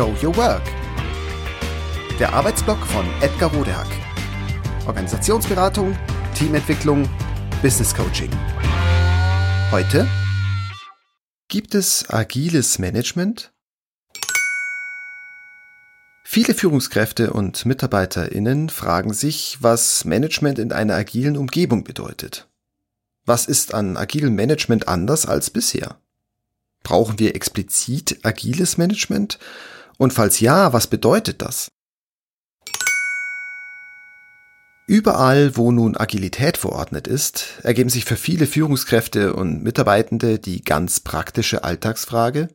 Show Your Work. Der Arbeitsblock von Edgar Rodehack. Organisationsberatung, Teamentwicklung, Business Coaching. Heute gibt es agiles Management? Viele Führungskräfte und Mitarbeiterinnen fragen sich, was Management in einer agilen Umgebung bedeutet. Was ist an agilem Management anders als bisher? Brauchen wir explizit agiles Management? Und falls ja, was bedeutet das? Überall, wo nun Agilität verordnet ist, ergeben sich für viele Führungskräfte und Mitarbeitende die ganz praktische Alltagsfrage,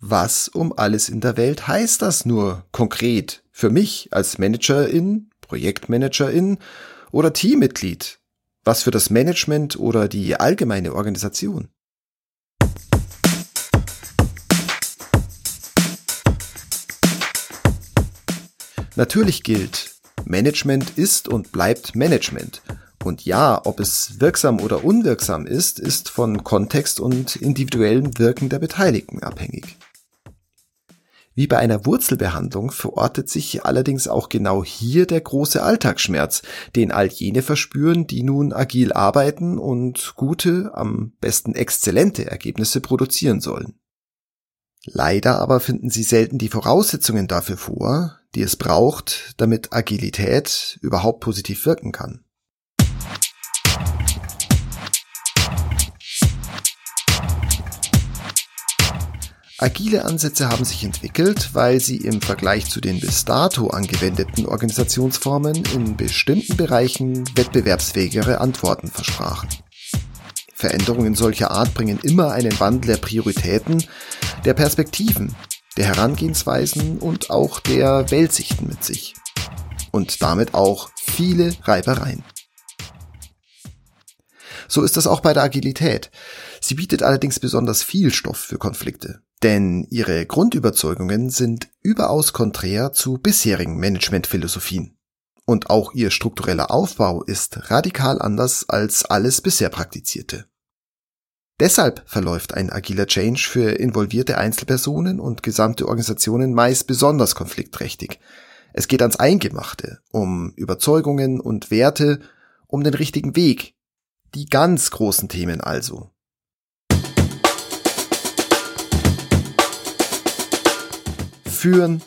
was um alles in der Welt heißt das nur konkret für mich als Managerin, Projektmanagerin oder Teammitglied? Was für das Management oder die allgemeine Organisation? Natürlich gilt, Management ist und bleibt Management. Und ja, ob es wirksam oder unwirksam ist, ist von Kontext und individuellem Wirken der Beteiligten abhängig. Wie bei einer Wurzelbehandlung verortet sich allerdings auch genau hier der große Alltagsschmerz, den all jene verspüren, die nun agil arbeiten und gute, am besten exzellente Ergebnisse produzieren sollen. Leider aber finden sie selten die Voraussetzungen dafür vor, die es braucht, damit Agilität überhaupt positiv wirken kann. Agile Ansätze haben sich entwickelt, weil sie im Vergleich zu den bis dato angewendeten Organisationsformen in bestimmten Bereichen wettbewerbsfähigere Antworten versprachen. Veränderungen solcher Art bringen immer einen Wandel der Prioritäten, der Perspektiven, der Herangehensweisen und auch der Weltsichten mit sich. Und damit auch viele Reibereien. So ist das auch bei der Agilität. Sie bietet allerdings besonders viel Stoff für Konflikte. Denn ihre Grundüberzeugungen sind überaus konträr zu bisherigen Managementphilosophien. Und auch ihr struktureller Aufbau ist radikal anders als alles bisher praktizierte. Deshalb verläuft ein agiler Change für involvierte Einzelpersonen und gesamte Organisationen meist besonders konfliktträchtig. Es geht ans Eingemachte, um Überzeugungen und Werte, um den richtigen Weg. Die ganz großen Themen also. Führen,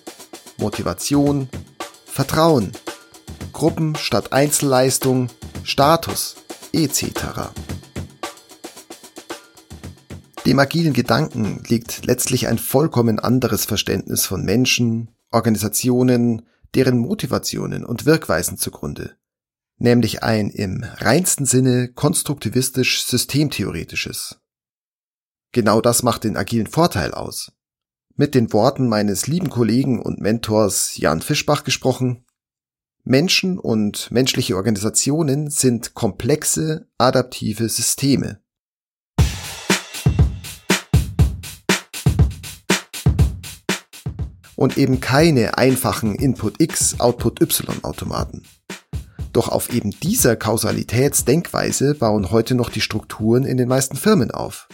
Motivation, Vertrauen, Gruppen statt Einzelleistung, Status etc. Dem agilen Gedanken liegt letztlich ein vollkommen anderes Verständnis von Menschen, Organisationen, deren Motivationen und Wirkweisen zugrunde, nämlich ein im reinsten Sinne konstruktivistisch systemtheoretisches. Genau das macht den agilen Vorteil aus. Mit den Worten meines lieben Kollegen und Mentors Jan Fischbach gesprochen, Menschen und menschliche Organisationen sind komplexe, adaptive Systeme. und eben keine einfachen Input X, Output Y Automaten. Doch auf eben dieser Kausalitätsdenkweise bauen heute noch die Strukturen in den meisten Firmen auf.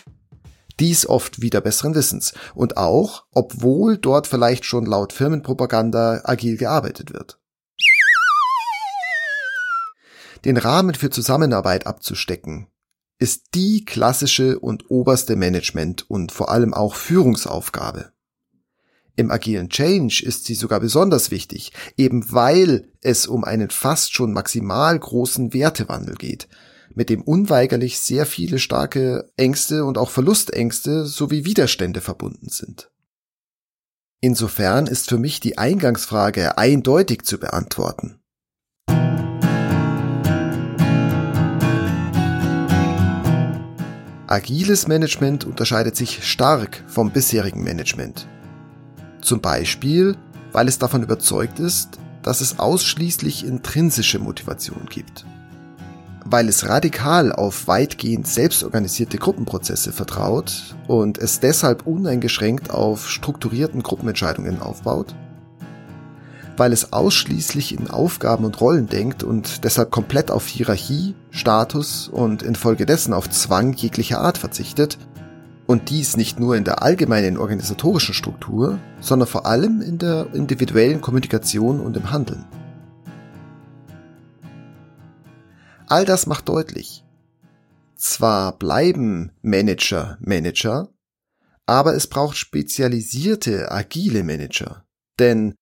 Dies oft wieder besseren Wissens und auch, obwohl dort vielleicht schon laut Firmenpropaganda agil gearbeitet wird. Den Rahmen für Zusammenarbeit abzustecken, ist die klassische und oberste Management und vor allem auch Führungsaufgabe. Im agilen Change ist sie sogar besonders wichtig, eben weil es um einen fast schon maximal großen Wertewandel geht, mit dem unweigerlich sehr viele starke Ängste und auch Verlustängste sowie Widerstände verbunden sind. Insofern ist für mich die Eingangsfrage eindeutig zu beantworten. Agiles Management unterscheidet sich stark vom bisherigen Management. Zum Beispiel, weil es davon überzeugt ist, dass es ausschließlich intrinsische Motivation gibt. Weil es radikal auf weitgehend selbstorganisierte Gruppenprozesse vertraut und es deshalb uneingeschränkt auf strukturierten Gruppenentscheidungen aufbaut. Weil es ausschließlich in Aufgaben und Rollen denkt und deshalb komplett auf Hierarchie, Status und infolgedessen auf Zwang jeglicher Art verzichtet Und dies nicht nur in der allgemeinen organisatorischen Struktur, sondern vor allem in der individuellen Kommunikation und im Handeln. All das macht deutlich, zwar bleiben Manager Manager, aber es braucht spezialisierte, agile Manager. Denn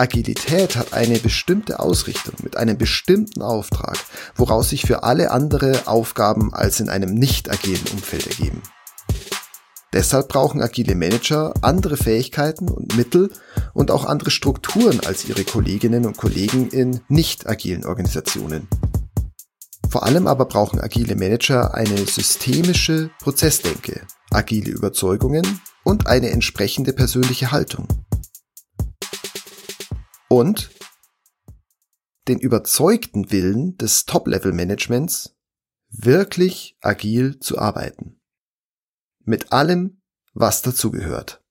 Agilität hat eine bestimmte Ausrichtung mit einem bestimmten Auftrag, woraus sich für alle andere Aufgaben als in einem nicht agilen Umfeld ergeben. Deshalb brauchen agile Manager andere Fähigkeiten und Mittel und auch andere Strukturen als ihre Kolleginnen und Kollegen in nicht agilen Organisationen. Vor allem aber brauchen agile Manager eine systemische Prozessdenke, agile Überzeugungen und eine entsprechende persönliche Haltung und den überzeugten Willen des Top-Level-Managements, wirklich agil zu arbeiten. Mit allem, was dazugehört.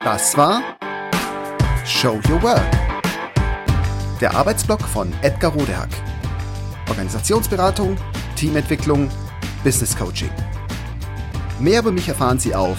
Das war Show Your Work. Der Arbeitsblock von Edgar Rodehack. Organisationsberatung, Teamentwicklung, Business Coaching. Mehr über mich erfahren Sie auf